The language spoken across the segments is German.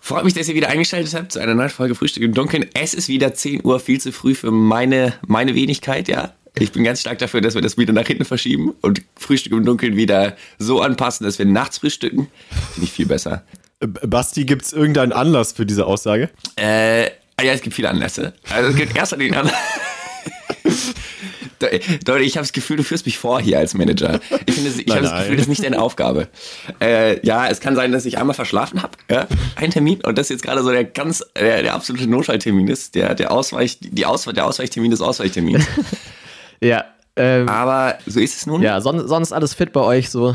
Freut mich, dass ihr wieder eingeschaltet habt zu einer neuen Folge Frühstück im Dunkeln. Es ist wieder 10 Uhr, viel zu früh für meine, meine Wenigkeit, ja. Ich bin ganz stark dafür, dass wir das wieder nach hinten verschieben und Frühstück im Dunkeln wieder so anpassen, dass wir nachts frühstücken. Finde ich viel besser. Äh, Basti, gibt es irgendeinen Anlass für diese Aussage? Äh, ah ja, es gibt viele Anlässe. Also es gibt erst den Anlass. Leute, ich habe das Gefühl, du führst mich vor hier als Manager. Ich, finde, ich habe das Gefühl, das ist nicht deine Aufgabe. Äh, ja, es kann sein, dass ich einmal verschlafen habe, ja, ein Termin, und das jetzt gerade so der ganz, der, der absolute Notfalltermin ist, der, der Ausweich, die Auswe der Ausweichtermin des Ausweichtermins. ja. Ähm, Aber so ist es nun. Ja, sonst, sonst alles fit bei euch so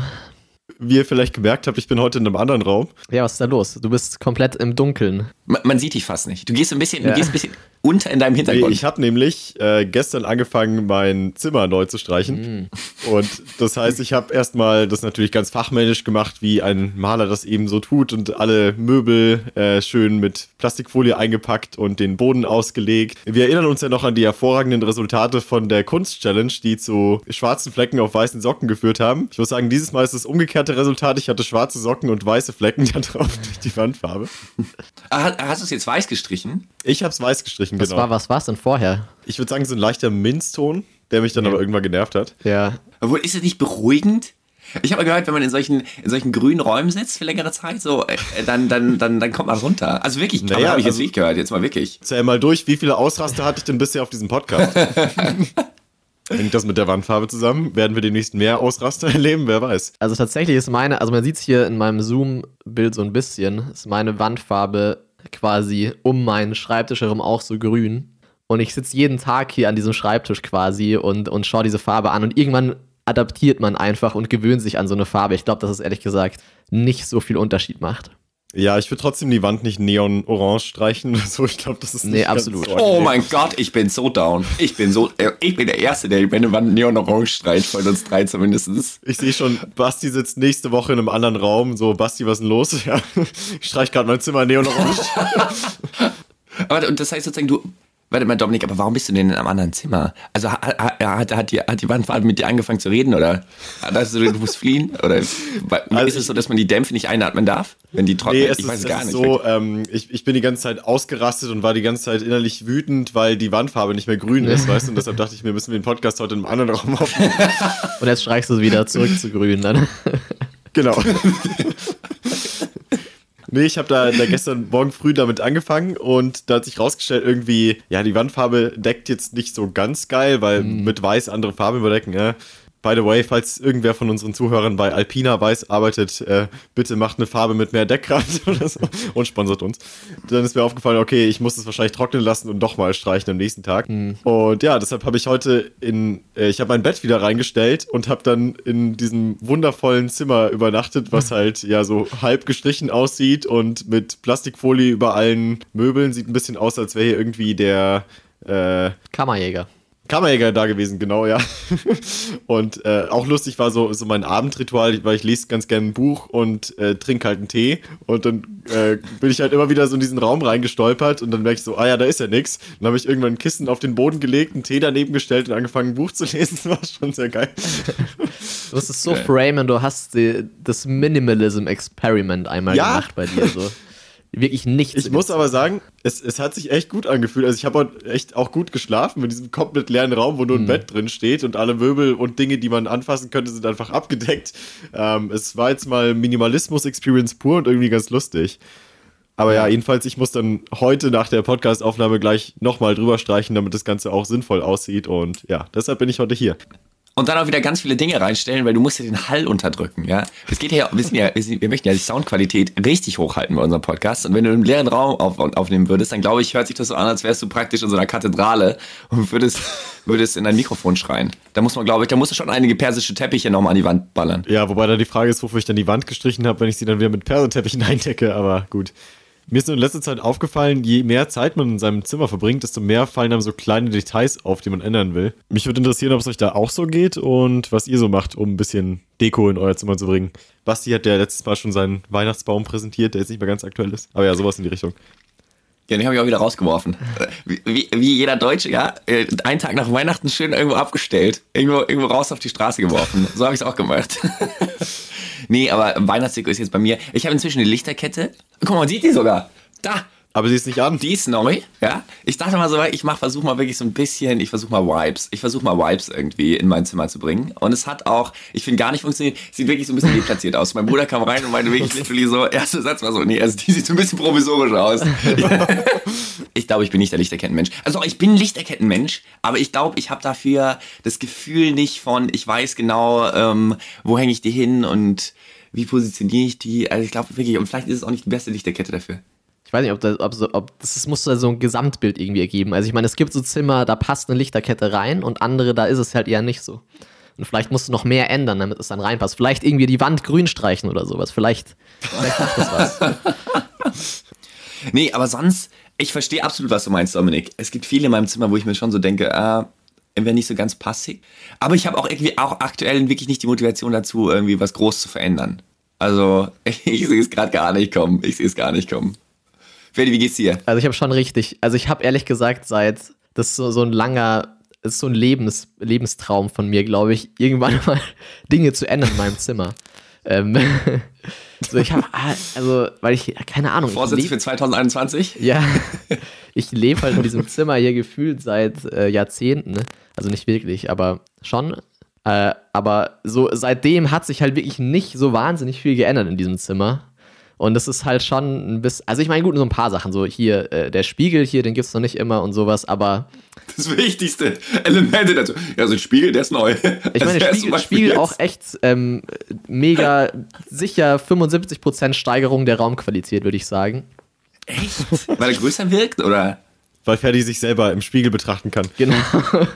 wie ihr vielleicht gemerkt habt, ich bin heute in einem anderen Raum. Ja, was ist da los? Du bist komplett im Dunkeln. Man, man sieht dich fast nicht. Du gehst ein bisschen, ja. du gehst ein bisschen unter in deinem Hintergrund. Nee, ich habe nämlich äh, gestern angefangen, mein Zimmer neu zu streichen. Mm. Und das heißt, ich habe erstmal das natürlich ganz fachmännisch gemacht, wie ein Maler das eben so tut und alle Möbel äh, schön mit Plastikfolie eingepackt und den Boden ausgelegt. Wir erinnern uns ja noch an die hervorragenden Resultate von der Kunst-Challenge, die zu schwarzen Flecken auf weißen Socken geführt haben. Ich muss sagen, dieses Mal ist das umgekehrte Resultat. Ich hatte schwarze Socken und weiße Flecken da drauf durch die Wandfarbe. Ah, hast du es jetzt weiß gestrichen? Ich habe es weiß gestrichen, was genau. War, was war es denn vorher? Ich würde sagen, so ein leichter Minzton, der mich dann ja. aber irgendwann genervt hat. Ja. Obwohl, ist es nicht beruhigend? Ich habe gehört, wenn man in solchen, in solchen grünen Räumen sitzt für längere Zeit, so, äh, dann, dann, dann, dann kommt man runter. Also wirklich, naja, habe ich also, jetzt nicht gehört, jetzt mal wirklich. Zähl mal durch, wie viele Ausraster hatte ich denn bisher auf diesem Podcast? Hängt das mit der Wandfarbe zusammen? Werden wir demnächst mehr Ausraster erleben? Wer weiß. Also tatsächlich ist meine, also man sieht es hier in meinem Zoom-Bild so ein bisschen, ist meine Wandfarbe quasi um meinen Schreibtisch herum auch so grün. Und ich sitze jeden Tag hier an diesem Schreibtisch quasi und, und schaue diese Farbe an. Und irgendwann adaptiert man einfach und gewöhnt sich an so eine Farbe. Ich glaube, dass es ehrlich gesagt nicht so viel Unterschied macht. Ja, ich würde trotzdem die Wand nicht neon-orange streichen oder so. Ich glaube, das ist nicht Nee, absolut. So oh mein Gott, ich bin so down. Ich bin so, äh, ich bin der Erste, der meine Wand neon-orange streicht, von uns drei zumindest. Ich sehe schon, Basti sitzt nächste Woche in einem anderen Raum. So, Basti, was ist denn los? Ja, ich streich gerade mein Zimmer neon-orange. Aber und das heißt sozusagen, du Warte mal, Dominik, aber warum bist du denn in einem anderen Zimmer? Also hat, hat, hat, die, hat die Wandfarbe mit dir angefangen zu reden oder hast du, du musst fliehen? Oder also ist es so, dass man die Dämpfe nicht einatmen darf, wenn die trocknen? Nee, es ich ist, weiß es gar nicht. so, ähm, ich, ich bin die ganze Zeit ausgerastet und war die ganze Zeit innerlich wütend, weil die Wandfarbe nicht mehr grün ist, weißt du? Und deshalb dachte ich mir, müssen wir den Podcast heute in einem anderen Raum aufnehmen. und jetzt streichst du es wieder zurück zu grün dann. Genau. Nee, ich habe da, da gestern Morgen früh damit angefangen und da hat sich rausgestellt, irgendwie, ja, die Wandfarbe deckt jetzt nicht so ganz geil, weil mm. mit weiß andere Farben überdecken, ja. By the way, falls irgendwer von unseren Zuhörern bei Alpina Weiß arbeitet, äh, bitte macht eine Farbe mit mehr Deckkraft oder so und sponsert uns. Dann ist mir aufgefallen, okay, ich muss es wahrscheinlich trocknen lassen und doch mal streichen am nächsten Tag. Mhm. Und ja, deshalb habe ich heute in, äh, ich habe mein Bett wieder reingestellt und habe dann in diesem wundervollen Zimmer übernachtet, was halt ja so halb gestrichen aussieht und mit Plastikfolie über allen Möbeln. Sieht ein bisschen aus, als wäre hier irgendwie der äh, Kammerjäger. Kammerjäger da gewesen, genau, ja. Und äh, auch lustig war so, so mein Abendritual, weil ich lese ganz gerne ein Buch und äh, trinke halt einen Tee. Und dann äh, bin ich halt immer wieder so in diesen Raum reingestolpert und dann merke ich so, ah ja, da ist ja nichts. Dann habe ich irgendwann ein Kissen auf den Boden gelegt, einen Tee daneben gestellt und angefangen, ein Buch zu lesen. Das war schon sehr geil. Du hast es so okay. framen, du hast die, das Minimalism-Experiment einmal ja. gemacht bei dir. So wirklich nichts. Ich muss aber sagen, es, es hat sich echt gut angefühlt. Also ich habe echt auch gut geschlafen in diesem komplett leeren Raum, wo nur ein mhm. Bett drin steht und alle Möbel und Dinge, die man anfassen könnte, sind einfach abgedeckt. Ähm, es war jetzt mal Minimalismus-Experience pur und irgendwie ganz lustig. Aber ja, jedenfalls, ich muss dann heute nach der Podcast-Aufnahme gleich nochmal drüber streichen, damit das Ganze auch sinnvoll aussieht. Und ja, deshalb bin ich heute hier und dann auch wieder ganz viele Dinge reinstellen, weil du musst ja den Hall unterdrücken, ja. Es geht ja, wir, sind ja, wir möchten ja die Soundqualität richtig hochhalten bei unserem Podcast. Und wenn du einen leeren Raum auf, aufnehmen würdest, dann glaube ich, hört sich das so an, als wärst du praktisch in so einer Kathedrale und würdest, würdest in ein Mikrofon schreien. Da muss man, glaube ich, da musst du schon einige persische Teppiche nochmal an die Wand ballern. Ja, wobei da die Frage ist, wofür ich dann die Wand gestrichen habe, wenn ich sie dann wieder mit Persenteppichen eindecke, aber gut. Mir ist in letzter Zeit aufgefallen, je mehr Zeit man in seinem Zimmer verbringt, desto mehr fallen einem so kleine Details auf, die man ändern will. Mich würde interessieren, ob es euch da auch so geht und was ihr so macht, um ein bisschen Deko in euer Zimmer zu bringen. Basti hat ja letztes Mal schon seinen Weihnachtsbaum präsentiert, der jetzt nicht mehr ganz aktuell ist. Aber ja, sowas in die Richtung. Ja, den habe ich auch wieder rausgeworfen. Wie, wie, wie, jeder Deutsche, ja, äh, einen Tag nach Weihnachten schön irgendwo abgestellt, irgendwo, irgendwo raus auf die Straße geworfen. So habe ich es auch gemacht. nee, aber Weihnachtsdeko ist jetzt bei mir. Ich habe inzwischen eine Lichterkette. Guck mal, man sieht die sogar. Da, aber sie ist nicht an. Die ist neu, ja. Ich dachte mal so, ich mach, versuche mal wirklich so ein bisschen, ich versuche mal Vibes. Ich versuche mal Vibes irgendwie in mein Zimmer zu bringen. Und es hat auch, ich finde gar nicht funktioniert, sieht wirklich so ein bisschen deplatziert aus. Mein Bruder kam rein und meinte wirklich literally so, erster Satz war so, nee, also die sieht so ein bisschen provisorisch aus. ich glaube, ich bin nicht der Lichterkettenmensch. Also ich bin Lichterkettenmensch, aber ich glaube, ich habe dafür das Gefühl nicht von, ich weiß genau, ähm, wo hänge ich die hin und wie positioniere ich die. Also ich glaube wirklich, und vielleicht ist es auch nicht die beste Lichterkette dafür ich weiß nicht, ob das, ob, ob das, das muss so ein Gesamtbild irgendwie ergeben. Also ich meine, es gibt so Zimmer, da passt eine Lichterkette rein und andere, da ist es halt eher nicht so. Und vielleicht musst du noch mehr ändern, damit es dann reinpasst. Vielleicht irgendwie die Wand grün streichen oder sowas. Vielleicht, vielleicht macht das was. nee, aber sonst, ich verstehe absolut, was du meinst, Dominik. Es gibt viele in meinem Zimmer, wo ich mir schon so denke, ah, wäre nicht so ganz passig. Aber ich habe auch irgendwie auch aktuell wirklich nicht die Motivation dazu, irgendwie was groß zu verändern. Also, ich sehe es gerade gar nicht kommen. Ich sehe es gar nicht kommen. Freddy, wie geht's dir? Also ich habe schon richtig, also ich habe ehrlich gesagt seit, das ist so, so ein langer, das ist so ein Lebens, Lebenstraum von mir, glaube ich, irgendwann mal Dinge zu ändern in meinem Zimmer. Ähm, so ich habe, also, weil ich, keine Ahnung. Vorsätze für 2021? Ja, ich lebe halt in diesem Zimmer hier gefühlt seit äh, Jahrzehnten, ne? also nicht wirklich, aber schon. Äh, aber so seitdem hat sich halt wirklich nicht so wahnsinnig viel geändert in diesem Zimmer. Und das ist halt schon ein bisschen, also ich meine, gut, so ein paar Sachen, so hier, äh, der Spiegel hier, den gibt es noch nicht immer und sowas, aber. Das wichtigste Elemente dazu. Ja, so ein Spiegel, der ist neu. Ich meine, der Spiegel, Spiegel auch echt ähm, mega sicher 75% Steigerung der Raumqualität, würde ich sagen. Echt? Weil er größer wirkt, oder? Weil Ferdi sich selber im Spiegel betrachten kann. Genau.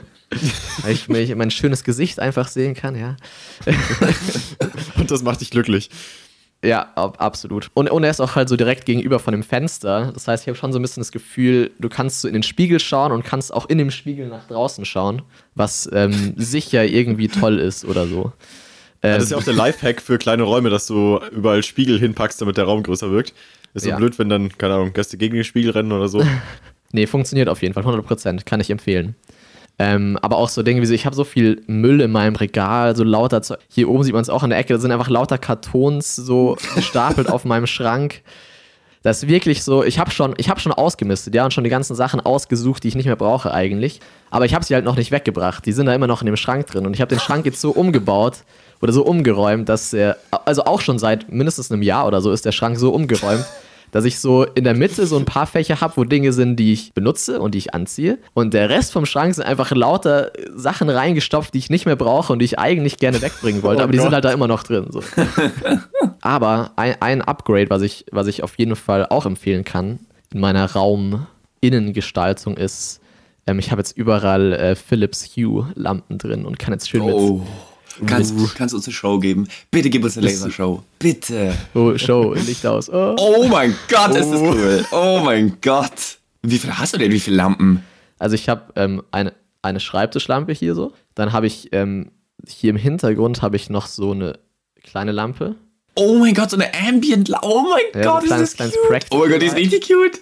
Weil ich mein schönes Gesicht einfach sehen kann, ja. und das macht dich glücklich. Ja, absolut. Und, und er ist auch halt so direkt gegenüber von dem Fenster. Das heißt, ich habe schon so ein bisschen das Gefühl, du kannst so in den Spiegel schauen und kannst auch in dem Spiegel nach draußen schauen, was ähm, sicher irgendwie toll ist oder so. Ja, das ist ja auch der Lifehack für kleine Räume, dass du überall Spiegel hinpackst, damit der Raum größer wirkt. Ist so ja. blöd, wenn dann, keine Ahnung, Gäste gegen den Spiegel rennen oder so. nee, funktioniert auf jeden Fall, 100%, kann ich empfehlen. Ähm, aber auch so Dinge wie so, ich habe so viel Müll in meinem Regal, so lauter Zeug. Hier oben sieht man es auch in der Ecke, da sind einfach lauter Kartons so gestapelt auf meinem Schrank. Das ist wirklich so, ich habe schon, hab schon ausgemistet, ja, und schon die ganzen Sachen ausgesucht, die ich nicht mehr brauche eigentlich. Aber ich habe sie halt noch nicht weggebracht. Die sind da immer noch in dem Schrank drin. Und ich habe den Schrank jetzt so umgebaut oder so umgeräumt, dass er, also auch schon seit mindestens einem Jahr oder so ist der Schrank so umgeräumt, dass ich so in der Mitte so ein paar Fächer habe, wo Dinge sind, die ich benutze und die ich anziehe. Und der Rest vom Schrank sind einfach lauter Sachen reingestopft, die ich nicht mehr brauche und die ich eigentlich gerne wegbringen wollte, oh aber die sind halt da immer noch drin. So. aber ein, ein Upgrade, was ich, was ich auf jeden Fall auch empfehlen kann in meiner Rauminnengestaltung ist, ähm, ich habe jetzt überall äh, Philips Hue Lampen drin und kann jetzt schön oh. mit Kannst, kannst uns eine Show geben? Bitte gib uns eine Lasershow. Bitte. Oh, Show, Licht aus. Oh, oh mein Gott, oh. ist das cool. Oh mein Gott. Wie viele hast du denn? Wie viele Lampen? Also ich habe ähm, eine, eine Schreibtischlampe hier so. Dann habe ich ähm, hier im Hintergrund habe ich noch so eine kleine Lampe. Oh mein Gott, so eine Ambient-Lampe. Oh mein ja, Gott, so kleines, ist das cute. Oh mein Gott, die ist richtig cute.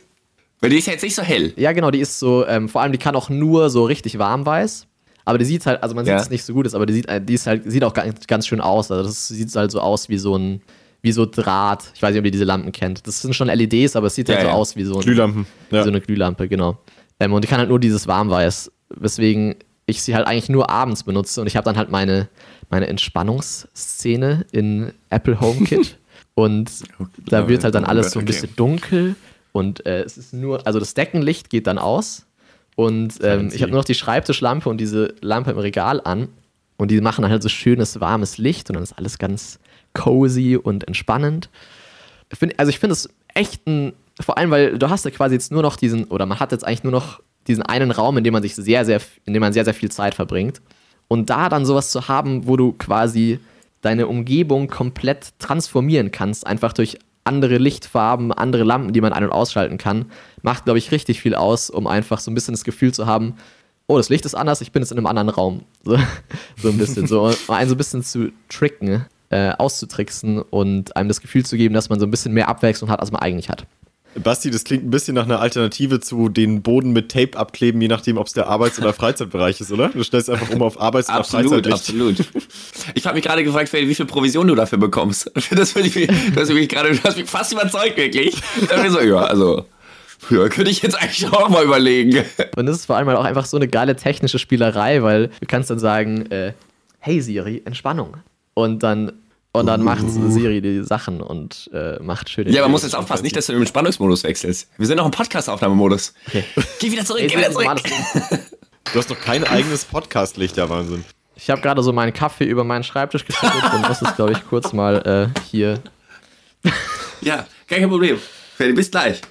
Weil die ist ja jetzt nicht so hell. Ja, genau, die ist so, ähm, vor allem die kann auch nur so richtig warm weiß. Aber die sieht halt, also man sieht es nicht so gut ist, aber die sieht, die ist halt, sieht auch ganz, ganz schön aus. Also das sieht halt so aus wie so ein, wie so Draht. Ich weiß nicht, ob ihr diese Lampen kennt. Das sind schon LEDs, aber es sieht ja, halt so ja. aus wie so, ein, Glühlampen. Ja. so eine Glühlampe, genau. Ähm, und die kann halt nur dieses Warmweiß, weswegen ich sie halt eigentlich nur abends benutze und ich habe dann halt meine, meine Entspannungsszene in Apple HomeKit und da wird halt dann alles so ein bisschen dunkel und äh, es ist nur, also das Deckenlicht geht dann aus und ähm, ich habe nur noch die Schreibtischlampe und diese Lampe im Regal an. Und die machen halt so schönes, warmes Licht und dann ist alles ganz cozy und entspannend. also ich finde es echt ein, vor allem, weil du hast ja quasi jetzt nur noch diesen, oder man hat jetzt eigentlich nur noch diesen einen Raum, in dem man sich sehr, sehr, in dem man sehr, sehr viel Zeit verbringt. Und da dann sowas zu haben, wo du quasi deine Umgebung komplett transformieren kannst, einfach durch andere Lichtfarben, andere Lampen, die man ein- und ausschalten kann, macht, glaube ich, richtig viel aus, um einfach so ein bisschen das Gefühl zu haben, oh, das Licht ist anders, ich bin jetzt in einem anderen Raum. So, so ein bisschen, so, um einen so ein bisschen zu tricken, äh, auszutricksen und einem das Gefühl zu geben, dass man so ein bisschen mehr Abwechslung hat, als man eigentlich hat. Basti, das klingt ein bisschen nach einer Alternative zu den Boden mit Tape abkleben, je nachdem, ob es der Arbeits- oder Freizeitbereich ist, oder? Du stellst einfach um auf Arbeits- oder Absolut, Freizeit. absolut. Ich habe mich gerade gefragt, Freddy, wie viel Provision du dafür bekommst. Das finde ich, du hast mich gerade, du hast mich fast überzeugt, wirklich. Dann bin ich so, ja, also, ja, könnte ich jetzt eigentlich auch mal überlegen. Und das ist vor allem halt auch einfach so eine geile technische Spielerei, weil du kannst dann sagen, äh, hey Siri, Entspannung. Und dann, und dann macht Siri die Sachen und äh, macht schöne Ja, man muss jetzt aufpassen, nicht, dass du in den Spannungsmodus wechselst. Wir sind noch im Podcast-Aufnahmemodus. Okay. Geh wieder zurück, geh wieder zurück. Du hast doch kein eigenes Podcast-Licht, ja Wahnsinn. Ich habe gerade so meinen Kaffee über meinen Schreibtisch geschüttet und muss es, glaube ich, kurz mal äh, hier. Ja, kein Problem. Freddy, bis gleich.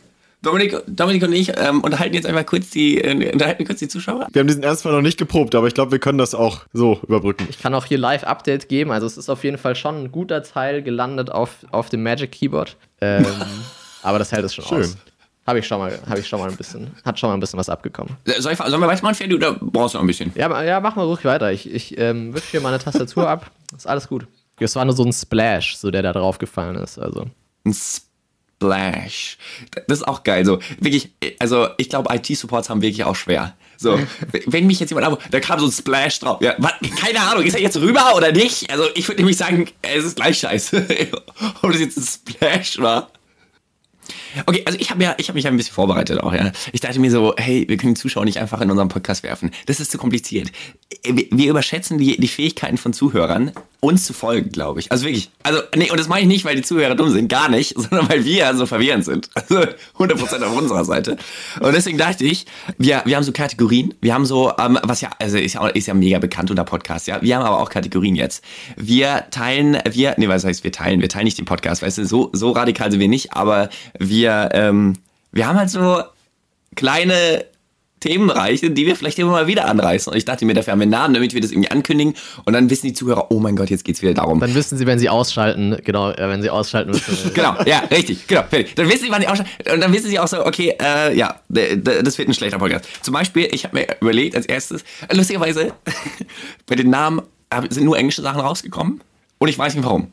Dominik, Dominik und ich ähm, unterhalten jetzt einfach kurz die, äh, unterhalten kurz die Zuschauer. Wir haben diesen Ernstfall noch nicht geprobt, aber ich glaube, wir können das auch so überbrücken. Ich kann auch hier Live-Update geben. Also es ist auf jeden Fall schon ein guter Teil gelandet auf, auf dem Magic Keyboard. Ähm, aber das hält es schon Schön. aus. Habe ich schon mal, habe ich schon mal ein bisschen, hat schon mal ein bisschen was abgekommen. Äh, Soll ich, sollen wir weitermachen, Freddy, oder brauchst du noch ein bisschen? Ja, ja mach mal ruhig weiter. Ich, ich ähm, wische hier meine Tastatur ab. Ist alles gut. Es war nur so ein Splash, so der da drauf gefallen ist. Also. Ein Splash. Das ist auch geil. So, wirklich, also ich glaube, IT-Supports haben wirklich auch schwer. So, wenn mich jetzt jemand ab, da kam so ein Splash drauf. Ja, was, keine Ahnung, ist er jetzt rüber oder nicht? Also ich würde nämlich sagen, es ist gleich scheiße. Ob das jetzt ein Splash war. Okay, also ich habe ja, ich habe mich ja ein bisschen vorbereitet auch, ja. Ich dachte mir so, hey, wir können die Zuschauer nicht einfach in unseren Podcast werfen. Das ist zu kompliziert. Wir, wir überschätzen die, die Fähigkeiten von Zuhörern, uns zu folgen, glaube ich. Also wirklich. Also, nee, und das meine ich nicht, weil die Zuhörer dumm sind, gar nicht, sondern weil wir so verwirrend sind. Also 100% auf unserer Seite. Und deswegen dachte ich, wir, wir haben so Kategorien. Wir haben so, ähm, was ja, also ist ja, ist ja mega bekannt unter Podcast, ja. Wir haben aber auch Kategorien jetzt. Wir teilen, wir, nee, was heißt wir teilen? Wir teilen nicht den Podcast, weißt du, so, so radikal sind wir nicht, aber wir, ähm, wir haben halt so kleine Themenbereiche, die wir vielleicht immer mal wieder anreißen. Und ich dachte mir, dafür haben wir einen Namen, damit wir das irgendwie ankündigen. Und dann wissen die Zuhörer, oh mein Gott, jetzt geht's wieder darum. Dann wissen sie, wenn sie ausschalten, genau, äh, wenn sie ausschalten müssen. Genau, ja, richtig, genau, fertig. Dann wissen sie, wann die ausschalten. Und dann wissen sie auch so, okay, äh, ja, das wird ein schlechter Podcast. Zum Beispiel, ich habe mir überlegt, als erstes, lustigerweise, bei den Namen sind nur englische Sachen rausgekommen. Und ich weiß nicht warum.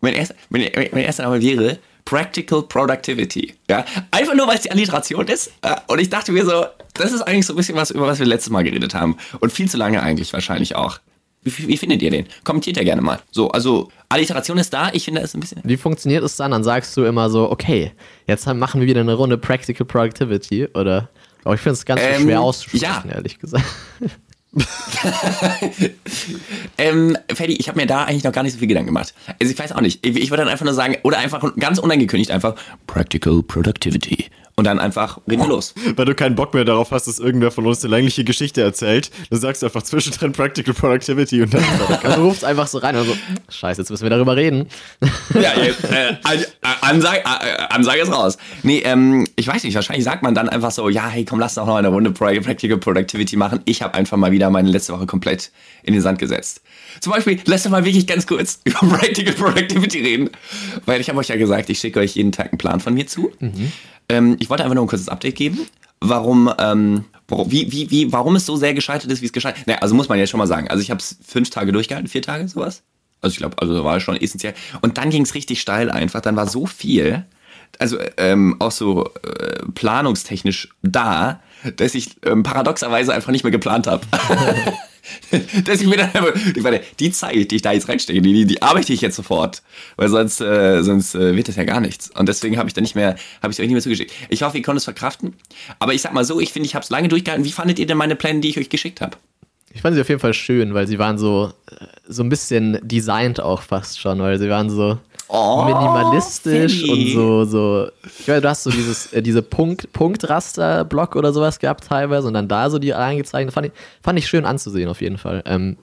Mein erster, mein, mein erster Name wäre Practical Productivity. Ja? Einfach nur, weil es die Alliteration ist. Äh, Und ich dachte mir so, das ist eigentlich so ein bisschen was, über was wir letztes Mal geredet haben. Und viel zu lange eigentlich wahrscheinlich auch. Wie, wie findet ihr den? Kommentiert ja gerne mal. So, also Alliteration ist da. Ich finde, ist ein bisschen. Wie funktioniert es dann? Dann sagst du immer so, okay, jetzt machen wir wieder eine Runde Practical Productivity oder. Aber ich finde es ganz Ähm, schwer auszusprechen, ja. ehrlich gesagt. Ähm, Ferdi, ich habe mir da eigentlich noch gar nicht so viel Gedanken gemacht. Also ich weiß auch nicht. Ich, ich würde dann einfach nur sagen, oder einfach ganz unangekündigt einfach Practical Productivity. Und dann einfach reden wir los. Weil du keinen Bock mehr darauf hast, dass irgendwer von uns eine längliche Geschichte erzählt, dann sagst du einfach zwischendrin Practical Productivity und dann Du rufst einfach so rein und so, scheiße, jetzt müssen wir darüber reden. Ja, äh, An- Ansage, äh, Ansage ist raus. Nee, ähm, ich weiß nicht, wahrscheinlich sagt man dann einfach so, ja, hey, komm, lass doch noch eine Runde Practical Productivity machen. Ich habe einfach mal wieder meine letzte Woche komplett in den Sand gesetzt. Zum Beispiel, lass doch mal wirklich ganz kurz über Practical Productivity reden. Weil ich habe euch ja gesagt, ich schicke euch jeden Tag einen Plan von mir zu. Ähm, ich wollte einfach nur ein kurzes Update geben, warum, ähm, wie, wie, wie, warum es so sehr gescheitert ist, wie es gescheitert ist. Naja, also muss man ja schon mal sagen. Also ich habe es fünf Tage durchgehalten, vier Tage, sowas. Also ich glaube, also war schon essentiell. Und dann ging es richtig steil einfach. Dann war so viel, also ähm, auch so äh, planungstechnisch da, dass ich ähm, paradoxerweise einfach nicht mehr geplant habe. dass ich mir dann einfach, ich meine, die Zeit, die ich da jetzt reinstecke, die, die, die arbeite ich jetzt sofort, weil sonst, äh, sonst äh, wird das ja gar nichts. Und deswegen habe ich dann nicht mehr, habe ich euch nicht mehr zugeschickt. Ich hoffe, ihr konntet es verkraften. Aber ich sag mal so, ich finde, ich habe es lange durchgehalten. Wie fandet ihr denn meine Pläne, die ich euch geschickt habe? Ich fand sie auf jeden Fall schön, weil sie waren so, äh, so ein bisschen designt auch fast schon, weil sie waren so Oh, minimalistisch Freddy. und so, so. Ich meine, du hast so dieses, äh, diese Punkt, Punktraster-Block oder sowas gehabt teilweise und dann da so die reingezeichnet. Fand ich, fand ich schön anzusehen auf jeden Fall. Ähm,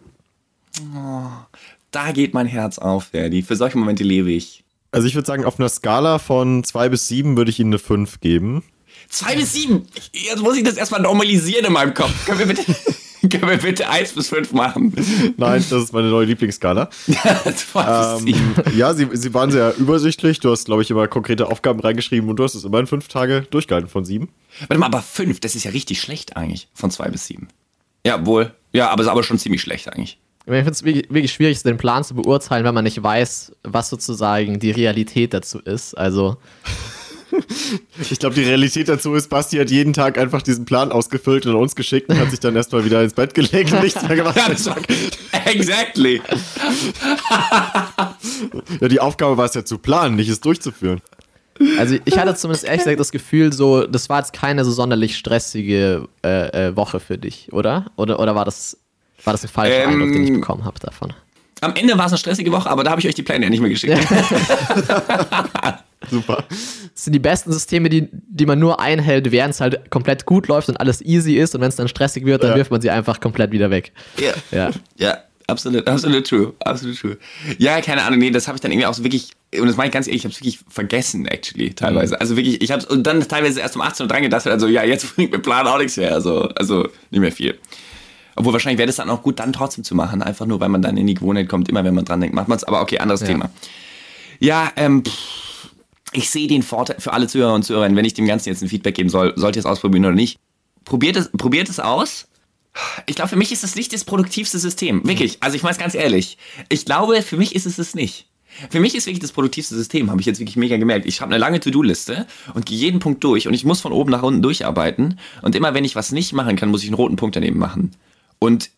Da geht mein Herz auf, Ferdi. Für solche Momente lebe ich. Also ich würde sagen, auf einer Skala von 2 bis 7 würde ich Ihnen eine 5 geben. Zwei bis sieben. Jetzt muss ich das erstmal normalisieren in meinem Kopf. Können wir bitte, können wir bitte eins bis fünf machen? Nein, das ist meine neue Lieblingsskala. Zwei bis sieben. Ähm, ja, sie, sie waren sehr übersichtlich. Du hast, glaube ich, immer konkrete Aufgaben reingeschrieben und du hast es immerhin fünf Tage durchgehalten von sieben. Warte mal, aber fünf, das ist ja richtig schlecht eigentlich. Von zwei bis sieben. Ja, wohl. Ja, aber ist aber schon ziemlich schlecht eigentlich. ich finde es wirklich, wirklich schwierig, den Plan zu beurteilen, wenn man nicht weiß, was sozusagen die Realität dazu ist. Also, Ich glaube, die Realität dazu ist, Basti hat jeden Tag einfach diesen Plan ausgefüllt und uns geschickt und hat sich dann erstmal wieder ins Bett gelegt und nichts mehr gemacht. Ja, das war- exactly. Ja, die Aufgabe war es ja zu planen, nicht es durchzuführen. Also ich hatte zumindest ehrlich gesagt das Gefühl, so, das war jetzt keine so sonderlich stressige äh, äh, Woche für dich, oder? Oder, oder war das, war das ein falscher Ähm, Eindruck, den ich bekommen habe davon? Am Ende war es eine stressige Woche, aber da habe ich euch die Pläne ja nicht mehr geschickt. Super. Das sind die besten Systeme, die, die man nur einhält, während es halt komplett gut läuft und alles easy ist. Und wenn es dann stressig wird, dann Ja. wirft man sie einfach komplett wieder weg. Ja. Ja. Ja, absolut, absolut true, absolut true. Ja, keine Ahnung, nee, das habe ich dann irgendwie auch so wirklich, und das meine ich ganz ehrlich, ich habe es wirklich vergessen, actually, teilweise. Also wirklich, ich habe und dann teilweise erst um 18 Uhr dran gedacht, also ja, jetzt bringt mir Plan auch nichts mehr, also, also nicht mehr viel. Obwohl wahrscheinlich wäre das dann auch gut, dann trotzdem zu machen, einfach nur, weil man dann in die Gewohnheit kommt, immer wenn man dran denkt, macht man es, aber okay, anderes Ja. Thema. Ja, ähm, pff, ich sehe den Vorteil für alle Zuhörer und Zuhörerinnen, wenn ich dem Ganzen jetzt ein Feedback geben soll, sollt ihr es ausprobieren oder nicht. Probiert es, probiert es aus. Ich glaube, für mich ist das nicht das produktivste System. Wirklich. Also ich meine es ganz ehrlich. Ich glaube, für mich ist es es nicht. Für mich ist wirklich das produktivste System, habe ich jetzt wirklich mega gemerkt. Ich habe eine lange To-Do-Liste und gehe jeden Punkt durch und ich muss von oben nach unten durcharbeiten. Und immer wenn ich was nicht machen kann, muss ich einen roten Punkt daneben machen. Und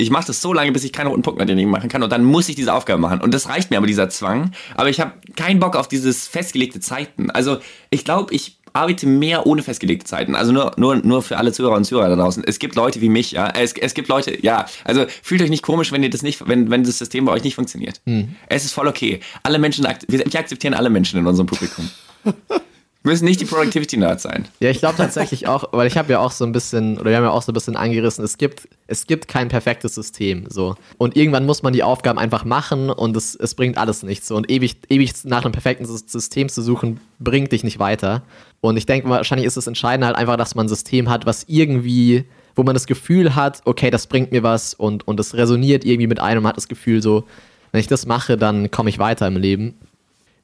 ich mache das so lange, bis ich keinen roten Punkt mehr daneben machen kann und dann muss ich diese Aufgabe machen. Und das reicht mir aber, dieser Zwang. Aber ich habe keinen Bock auf dieses festgelegte Zeiten. Also ich glaube, ich arbeite mehr ohne festgelegte Zeiten. Also nur, nur, nur für alle Zuhörer und Zuhörer da draußen. Es gibt Leute wie mich, ja. Es, es gibt Leute, ja. Also fühlt euch nicht komisch, wenn ihr das nicht, wenn, wenn das System bei euch nicht funktioniert. Es ist voll okay. Alle Menschen, wir akzeptieren alle Menschen in unserem Publikum. müssen nicht die Productivity-Nerds sein. Ja, ich glaube tatsächlich auch, weil ich habe ja auch so ein bisschen, oder wir haben ja auch so ein bisschen angerissen, es gibt, es gibt kein perfektes System. So. Und irgendwann muss man die Aufgaben einfach machen und es, es bringt alles nichts. So. Und ewig, ewig nach einem perfekten Sys- System zu suchen, bringt dich nicht weiter. Und ich denke, wahrscheinlich ist es entscheidend halt einfach, dass man ein System hat, was irgendwie, wo man das Gefühl hat, okay, das bringt mir was und, und das resoniert irgendwie mit einem, man hat das Gefühl so, wenn ich das mache, dann komme ich weiter im Leben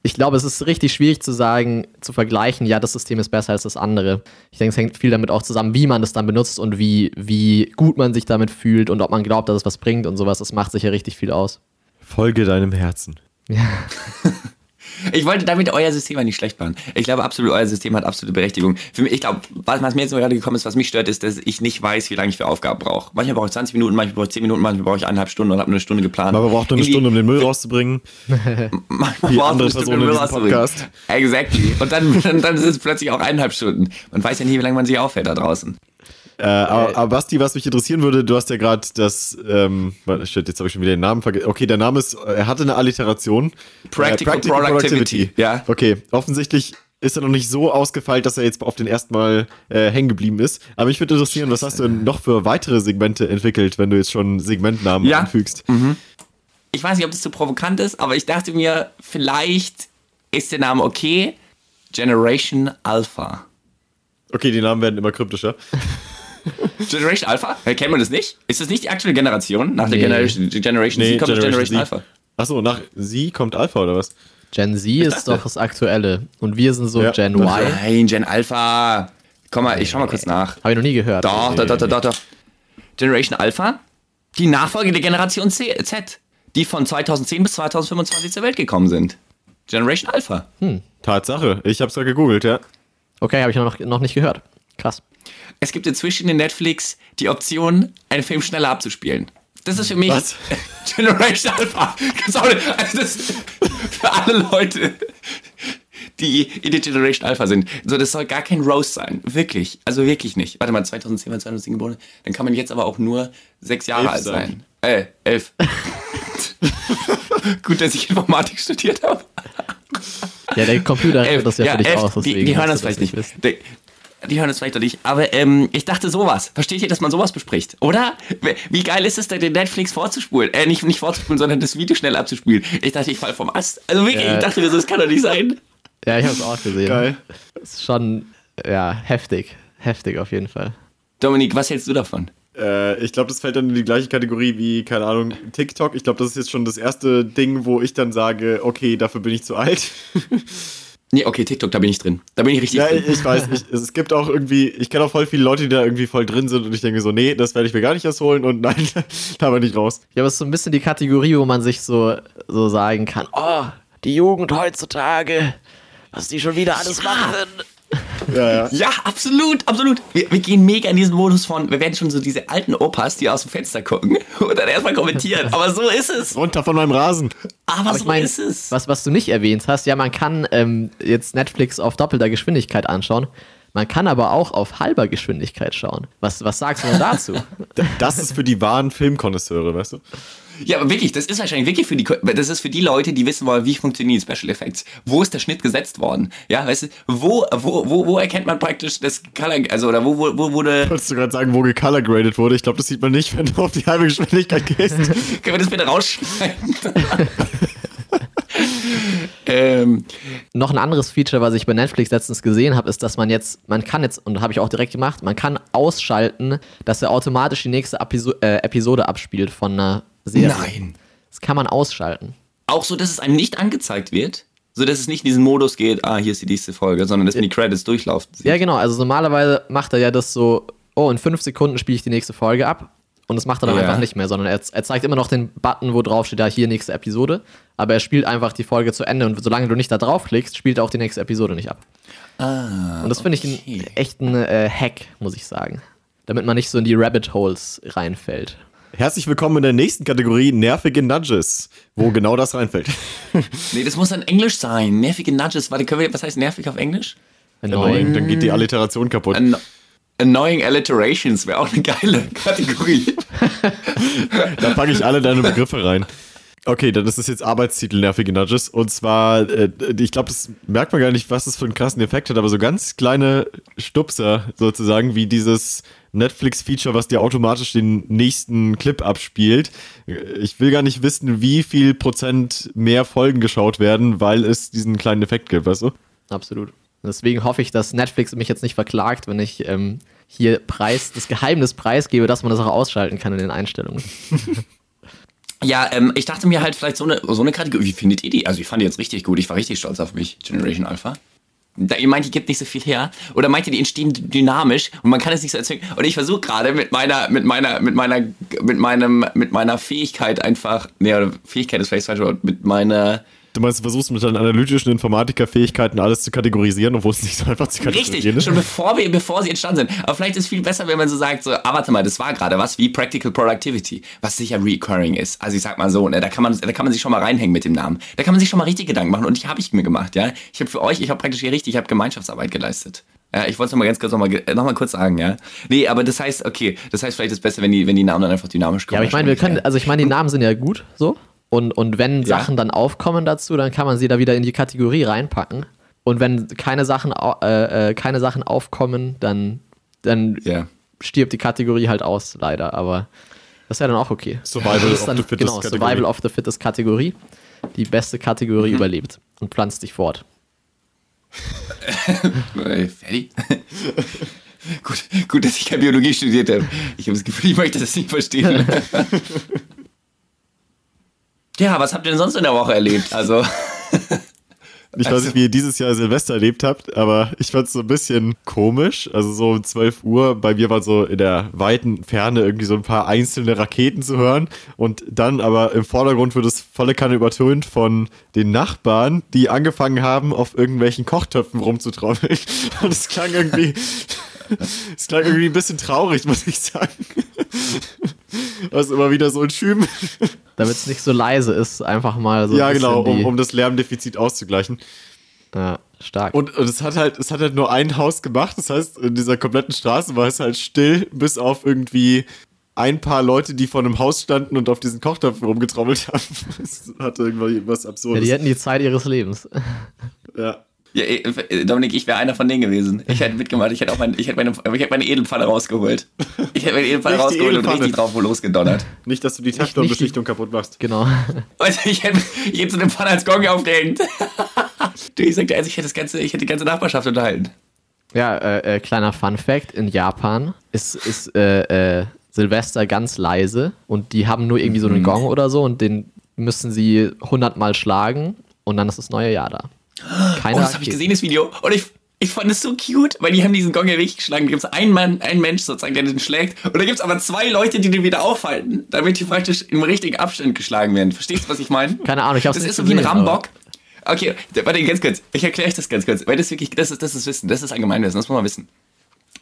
ich glaube, es ist richtig schwierig zu sagen, zu vergleichen, ja, das System ist besser als das andere. Ich denke, es hängt viel damit auch zusammen, wie man das dann benutzt und wie, wie gut man sich damit fühlt und ob man glaubt, dass es was bringt und sowas. Das macht sicher richtig viel aus. Folge deinem Herzen. Ich wollte damit euer System ja nicht schlecht machen. Ich glaube absolut, euer System hat absolute Berechtigung. Für mich, ich glaube, was, was mir jetzt gerade gekommen ist, was mich stört, ist, dass ich nicht weiß, wie lange ich für Aufgaben brauche. Manchmal brauche ich 20 Minuten, manchmal brauche ich 10 Minuten, manchmal brauche ich eineinhalb Stunden und habe eine Stunde geplant. Aber man braucht nur eine Stunde, um den Müll rauszubringen. Manchmal braucht andere eine Stunde, um diesem rauszubringen. Podcast. Exactly. Und dann, dann, dann ist es plötzlich auch eineinhalb Stunden. Man weiß ja nie, wie lange man sich aufhält da draußen. Äh, aber, aber Basti, was mich interessieren würde, du hast ja gerade das, ähm, shit, jetzt habe ich schon wieder den Namen vergessen. Okay, der Name ist, er hatte eine Alliteration. Practical Productivity, ja. Okay, offensichtlich ist er noch nicht so ausgefeilt, dass er jetzt auf den ersten Mal äh, hängen geblieben ist. Aber mich würde interessieren, was hast du denn noch für weitere Segmente entwickelt, wenn du jetzt schon Segmentnamen Ja. anfügst? Ich weiß nicht, ob das zu provokant ist, aber ich dachte mir, vielleicht ist der Name okay. Generation Alpha. Okay, die Namen werden immer kryptischer. Generation Alpha? Hey, kennt man das nicht? Ist das nicht die aktuelle Generation? Nach der Nee. Generation, Generation Z kommt Generation, Z. Alpha. Achso, nach sie kommt Alpha oder was? Gen Z ist dachte- doch das Aktuelle. Und wir sind so Ja. Gen Y. Nein, Gen Alpha. Komm mal, ich schau mal kurz nach. ich noch nie gehört. Doch, doch, doch, doch, doch, doch. Generation Alpha? Die Nachfolge der Generation C, Z. Die von 2010 bis 2025 zur Welt gekommen sind. Generation Alpha. Tatsache, ich hab's ja gegoogelt, ja. Okay, habe ich noch, noch nicht gehört. Krass. Es gibt inzwischen in Netflix die Option, einen Film schneller abzuspielen. Das ist für mich Was? Generation Alpha. Sorry, also das für alle Leute, die in der Generation Alpha sind. So, das soll gar kein Roast sein. Wirklich. Also wirklich nicht. Warte mal, 2010 war 2010 geboren. Dann kann man jetzt aber auch nur sechs Jahre Elf alt sein. sein. Äh, elf. Gut, dass ich Informatik studiert habe. Ja, der Computer rechnet Elf. das ja, für dich elf. aus. Die, die hören das vielleicht nicht. wissen. Die, hören das vielleicht noch nicht. Aber ähm, ich dachte sowas. Versteht ihr, dass man sowas bespricht? Oder? Wie- geil ist es denn, den Netflix vorzuspulen? Äh, nicht, nicht vorzuspulen, sondern das Video schnell abzuspielen. Ich dachte, ich fall vom Ast. Also wirklich, Ja. ich dachte mir so, das kann doch nicht sein. Ja, ich habe es auch gesehen. Geil. Das ist schon, ja, heftig. Heftig auf jeden Fall. Dominik, was hältst du davon? Äh, ich glaube, das fällt dann in die gleiche Kategorie wie, keine Ahnung, TikTok. Ich glaube, das ist jetzt schon das erste Ding, wo ich dann sage, okay, dafür bin ich zu alt. Nee, okay, TikTok, da bin ich drin. Da bin ich richtig ja, drin. ich, ich weiß, ich, es gibt auch irgendwie, ich kenne auch voll viele Leute, die da irgendwie voll drin sind und ich denke so, nee, das werde ich mir gar nicht erst holen und nein, da bin ich raus. Ja, aber es ist so ein bisschen die Kategorie, wo man sich so, so sagen kann, oh, die Jugend heutzutage, Was die schon wieder alles machen. Ja, ja. Ja, absolut, absolut. Wir, wir gehen mega in diesen Modus von, wir werden schon so diese alten Opas, die aus dem Fenster gucken und dann erstmal kommentieren. Aber so ist es. Runter von meinem Rasen. Aber, Aber so ich meine, ist es. was, was du nicht erwähnt hast, ja, man kann ähm, jetzt Netflix auf doppelter Geschwindigkeit anschauen. Man kann aber auch auf halber Geschwindigkeit schauen. Was, was sagst du denn dazu? Das ist für die wahren Filmkonnoisseure, weißt du? Ja, aber wirklich, das ist wahrscheinlich wirklich für die, das ist für die Leute, die wissen wollen, wie funktionieren Special Effects. Wo ist der Schnitt gesetzt worden? Ja, weißt du, wo, wo, wo, wo erkennt man praktisch das Color, also, oder wo, wo, wo wurde, Wolltest du gerade sagen, wo gecolorgraded wurde? Ich glaube, das sieht man nicht, wenn du auf die halbe Geschwindigkeit gehst. können wir das bitte rausschneiden? ähm, Noch ein anderes Feature, was ich bei Netflix letztens gesehen habe, ist, dass man jetzt, man kann jetzt, und habe ich auch direkt gemacht, man kann ausschalten, dass er automatisch die nächste Episo äh, Episode abspielt von einer Serie. nein. Das kann man ausschalten. Auch so, dass es einem nicht angezeigt wird, so dass es nicht in diesen Modus geht, ah, hier ist die nächste Folge, sondern dass man die Credits durchlaufen sieht. Ja, genau. Also normalerweise macht er ja das so, oh, in fünf Sekunden spiele ich die nächste Folge ab. Und das macht er dann Ja. einfach nicht mehr, sondern er, er zeigt immer noch den Button, wo drauf steht, da hier nächste Episode. Aber er spielt einfach die Folge zu Ende und solange du nicht da draufklickst, spielt er auch die nächste Episode nicht ab. Ah, Und das finde ich okay. einen echten äh, Hack, muss ich sagen. Damit man nicht so in die Rabbit Holes reinfällt. Herzlich willkommen in der nächsten Kategorie nervige Nudges, wo genau das reinfällt. Nee, das muss dann Englisch sein. Nervige Nudges. Warte, können wir, was heißt nervig auf Englisch? Annoying. Dann geht die Alliteration kaputt. An Annoying Alliterations wäre auch eine geile Kategorie. Da packe ich alle deine Begriffe rein. Okay, dann ist das jetzt Arbeitstitel nervige Nudges. Und zwar, äh, ich glaube, das merkt man gar nicht, was das für einen krassen Effekt hat, aber so ganz kleine Stupser sozusagen, wie dieses Netflix-Feature, was dir automatisch den nächsten Clip abspielt. Ich will gar nicht wissen, wie viel Prozent mehr Folgen geschaut werden, weil es diesen kleinen Effekt gibt, weißt du? Absolut. Deswegen hoffe ich, dass Netflix mich jetzt nicht verklagt, wenn ich ähm, hier Preis, das Geheimnis preisgebe, dass man das auch ausschalten kann in den Einstellungen. Ja, ähm, ich dachte mir halt vielleicht so eine, so eine Kategorie. Wie findet ihr die? Also ich fand die jetzt richtig gut. Ich war richtig stolz auf mich, Generation Alpha. Ihr meint, die gibt nicht so viel her? Oder meint ihr, die entstehen dynamisch und man kann es nicht so erzwingen? Und ich versuche gerade mit meiner, mit meiner, mit meiner, mit meinem, mit meiner Fähigkeit einfach, nee, oder Fähigkeit ist vielleicht Wort, mit meiner, Du meinst, du versuchst mit deinen analytischen Informatikerfähigkeiten alles zu kategorisieren, obwohl es nicht so einfach zu kategorisieren Richtig, ist? schon bevor wir, bevor sie entstanden sind. Aber vielleicht ist es viel besser, wenn man so sagt, so, ah, warte mal, das war gerade was wie Practical Productivity, was sicher recurring ist. Also ich sag mal so, ne, da kann man, da kann man sich schon mal reinhängen mit dem Namen. Da kann man sich schon mal richtig Gedanken machen und die habe ich mir gemacht, ja. Ich habe für euch, ich habe praktisch hier richtig, ich habe Gemeinschaftsarbeit geleistet. Ja, ich wollte es nochmal ganz kurz nochmal noch mal kurz sagen, ja. Nee, aber das heißt, okay, das heißt vielleicht ist es besser, wenn die, wenn die Namen dann einfach dynamisch kommen. Ja, aber ich meine, wir können, also ich meine, die Namen sind ja gut, so. Und, und wenn Ja. Sachen dann aufkommen dazu, dann kann man sie da wieder in die Kategorie reinpacken. Und wenn keine Sachen, äh, äh, keine Sachen aufkommen, dann, dann Ja. stirbt die Kategorie halt aus, leider. Aber das ja dann auch okay. Survival of dann, the fittest Genau, Kategorie. Survival of the fittest Kategorie. Die beste Kategorie Mhm. überlebt und pflanzt sich fort. Äh, fertig? gut, gut, dass ich keine Biologie studiert habe. Ich habe das Gefühl, ich möchte das nicht verstehen. ja, was habt ihr denn sonst in der Woche erlebt? Also, Ich weiß nicht, wie ihr dieses Jahr Silvester erlebt habt, aber ich fand es so ein bisschen komisch. Also so um 12 Uhr, bei mir war so in der weiten Ferne irgendwie so ein paar einzelne Raketen zu hören und dann aber im Vordergrund wird es volle Kanne übertönt von den Nachbarn, die angefangen haben, auf irgendwelchen Kochtöpfen rumzutrommeln. Und es klang irgendwie, es klang irgendwie ein bisschen traurig, muss ich sagen. Also immer wieder so ein Schüben. Damit es nicht so leise ist, einfach mal so. Ja, genau, um, um das Lärmdefizit auszugleichen. ja, stark. Und, und es hat halt, es hat halt nur ein Haus gemacht. Das heißt, in dieser kompletten Straße war es halt still, bis auf irgendwie ein paar Leute, die vor einem Haus standen und auf diesen Kochtöpfen rumgetrommelt haben. Das hatte irgendwie was ja, Absurdes. die hätten die Zeit ihres Lebens. Ja. Ja, äh, Dominik, ich wäre einer von denen gewesen. Ich hätte mitgemacht, ich hätte auch mein, ich hätte meine, ich hätte meine Edelpfanne rausgeholt. Ich hätte meine Edelpfanne Nicht rausgeholt und Edelpfanne. richtig drauf losgedonnert. Nicht, dass du die Teflonbeschichtung kaputt machst. Genau. Also ich hätte, ich hätte so eine Pfanne als Gong aufgehängt. du, ich sagte, also ich hätte das ganze, ich hätte die ganze Nachbarschaft unterhalten. Ja, äh, äh, kleiner Fun Fact: In Japan ist, ist äh, äh, Silvester ganz leise und die haben nur irgendwie so Mhm. einen Gong oder so und den müssen sie 100 Mal schlagen und dann ist das neue Jahr da. Keine Oh, das habe ich gesehen, das Video. Und ich, ich fand es so cute, weil die haben diesen Gong ja wirklich geschlagen. Da gibt es einen Mann, einen Mensch sozusagen, der den schlägt. Und da gibt es aber zwei Leute, die den wieder aufhalten, damit die praktisch im richtigen Abstand geschlagen werden. Verstehst du, was ich meine? Keine Ahnung, ich hab's Das nicht ist so wie ein Rambock. Okay, warte, ganz kurz. Ich erkläre euch das ganz kurz. Weil das wirklich, das ist, das ist Wissen, das ist Allgemeinwissen, das muss man wissen.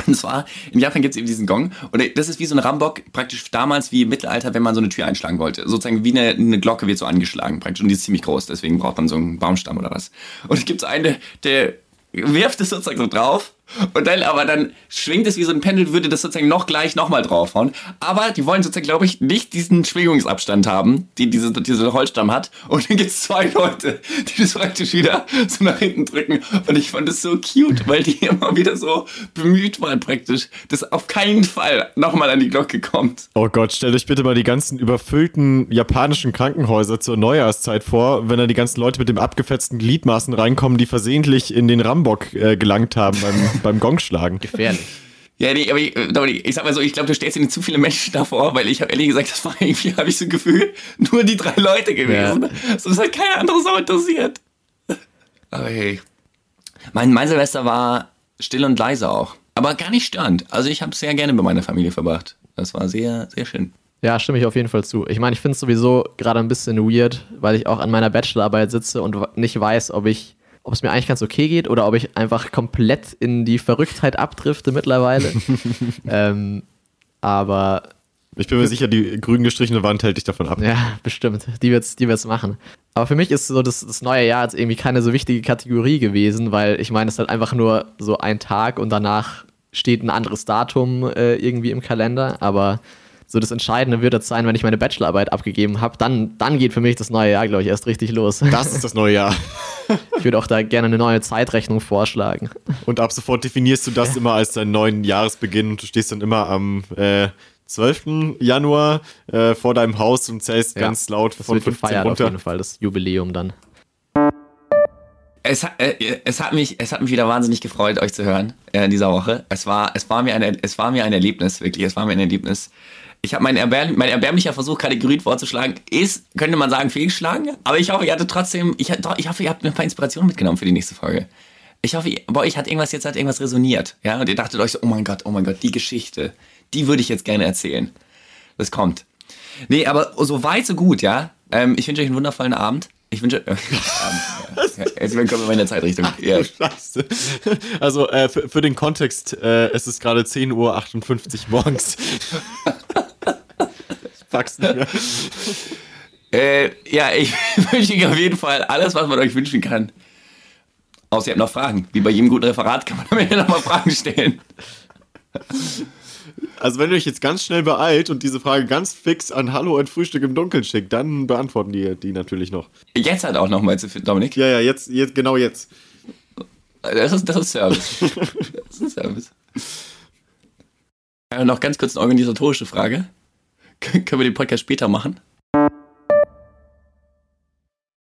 Und zwar, in Japan gibt es eben diesen Gong. Und das ist wie so ein Rambock, praktisch damals wie im Mittelalter, wenn man so eine Tür einschlagen wollte. Sozusagen wie eine, eine Glocke wird so angeschlagen praktisch. Und die ist ziemlich groß, deswegen braucht man so einen Baumstamm oder was. Und es gibt so einen, der wirft es sozusagen so drauf und dann, aber dann schwingt es wie so ein Pendel, würde das sozusagen noch gleich nochmal draufhauen. Aber die wollen sozusagen, glaube ich, nicht diesen Schwingungsabstand haben, die diese, diese Holzstamm hat. Und dann gibt es zwei Leute, die das praktisch wieder so nach hinten drücken. Und ich fand das so cute, weil die immer wieder so bemüht waren praktisch, dass auf keinen Fall nochmal an die Glocke kommt. Oh Gott, stellt euch bitte mal die ganzen überfüllten japanischen Krankenhäuser zur Neujahrszeit vor, wenn da die ganzen Leute mit dem abgefetzten Gliedmaßen reinkommen, die versehentlich in den Rambock äh, gelangt haben beim beim Gong schlagen. Gefährlich. Ja, nee, aber ich, Dominik, ich sag mal so, ich glaube, du stellst dir nicht zu viele Menschen davor, weil ich habe ehrlich gesagt, das war irgendwie, habe ich so ein Gefühl, nur die drei Leute gewesen. Ja. So ist halt keine andere Sau interessiert. Aber hey. Mein, mein Silvester war still und leise auch. Aber gar nicht störend. Also ich habe sehr gerne mit meiner Familie verbracht. Das war sehr, sehr schön. Ja, stimme ich auf jeden Fall zu. Ich meine, ich finde es sowieso gerade ein bisschen weird, weil ich auch an meiner Bachelorarbeit sitze und nicht weiß, ob ich ob es mir eigentlich ganz okay geht oder ob ich einfach komplett in die Verrücktheit abdrifte mittlerweile. ähm, aber. Ich bin mir sicher, die grün gestrichene Wand hält dich davon ab. Ja, bestimmt. Die wird's, die wird's machen. Aber für mich ist so das, das neue Jahr jetzt irgendwie keine so wichtige Kategorie gewesen, weil ich meine, es ist halt einfach nur so ein Tag und danach steht ein anderes Datum äh, irgendwie im Kalender. Aber so das Entscheidende wird jetzt sein, wenn ich meine Bachelorarbeit abgegeben habe, dann, dann geht für mich das neue Jahr, glaube ich, erst richtig los. Das ist das neue Jahr. Ich würde auch da gerne eine neue Zeitrechnung vorschlagen. Und ab sofort definierst du das ja. immer als deinen neuen Jahresbeginn und du stehst dann immer am äh, 12. Januar äh, vor deinem Haus und zählst ja, ganz laut von 15 runter. auf jeden Fall, das Jubiläum dann. Es, äh, es, hat mich, es hat mich wieder wahnsinnig gefreut, euch zu hören äh, in dieser Woche. Es war, es, war mir ein, es war mir ein Erlebnis, wirklich. Es war mir ein Erlebnis ich habe mein, erbärm mein erbärmlicher Versuch, Kategorien vorzuschlagen, ist, könnte man sagen, fehlgeschlagen. Aber ich hoffe, ihr hattet trotzdem, ich, ich hoffe, ihr habt mir ein paar Inspirationen mitgenommen für die nächste Folge. Ich hoffe, bei euch hat irgendwas jetzt hat irgendwas resoniert. Ja, und ihr dachtet euch so, oh mein Gott, oh mein Gott, die Geschichte, die würde ich jetzt gerne erzählen. Das kommt. Nee, aber so weit, so gut, ja. Ähm, ich wünsche euch einen wundervollen Abend. Ich wünsche. Äh, ja, jetzt kommen wir in der Zeitrichtung. Ach, ja. Scheiße. Also äh, für, für, den Kontext, äh, es ist gerade 10.58 Uhr morgens. pack's nicht mehr. äh, ja, ich wünsche Ihnen auf jeden Fall alles, was man euch wünschen kann. Außer ihr habt noch Fragen. Wie bei jedem guten Referat kann man am Ende nochmal Fragen stellen. Also wenn ihr euch jetzt ganz schnell beeilt und diese Frage ganz fix an Hallo und Frühstück im Dunkeln schickt, dann beantworten die die natürlich noch. Jetzt halt auch noch, meinst du, Dominik? Ja, ja, jetzt, jetzt genau jetzt. Das ist, das ist Service. Das ist Service. Ja, noch ganz kurz eine organisatorische Frage. Können wir den Podcast später machen?